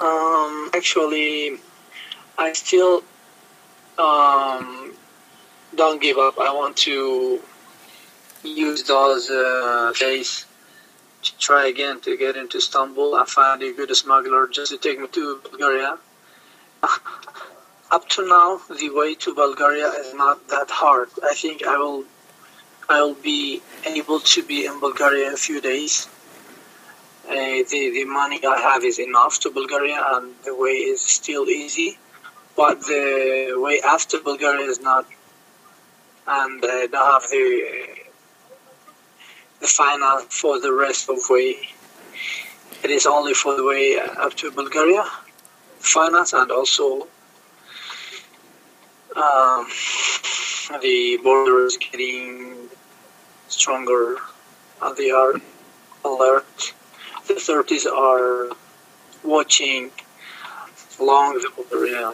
Um, actually, I still um, don't give up. I want to use those uh, days to try again to get into Istanbul. I find a good smuggler just to take me to Bulgaria. Up to now, the way to Bulgaria is not that hard. I think I will, I will be able to be in Bulgaria in a few days. Uh, the the money I have is enough to Bulgaria, and the way is still easy. But the way after Bulgaria is not, and I don't have the the finance for the rest of way. It is only for the way up to Bulgaria, finance, and also um, the border is getting stronger, and they are alert. The authorities are watching along the border.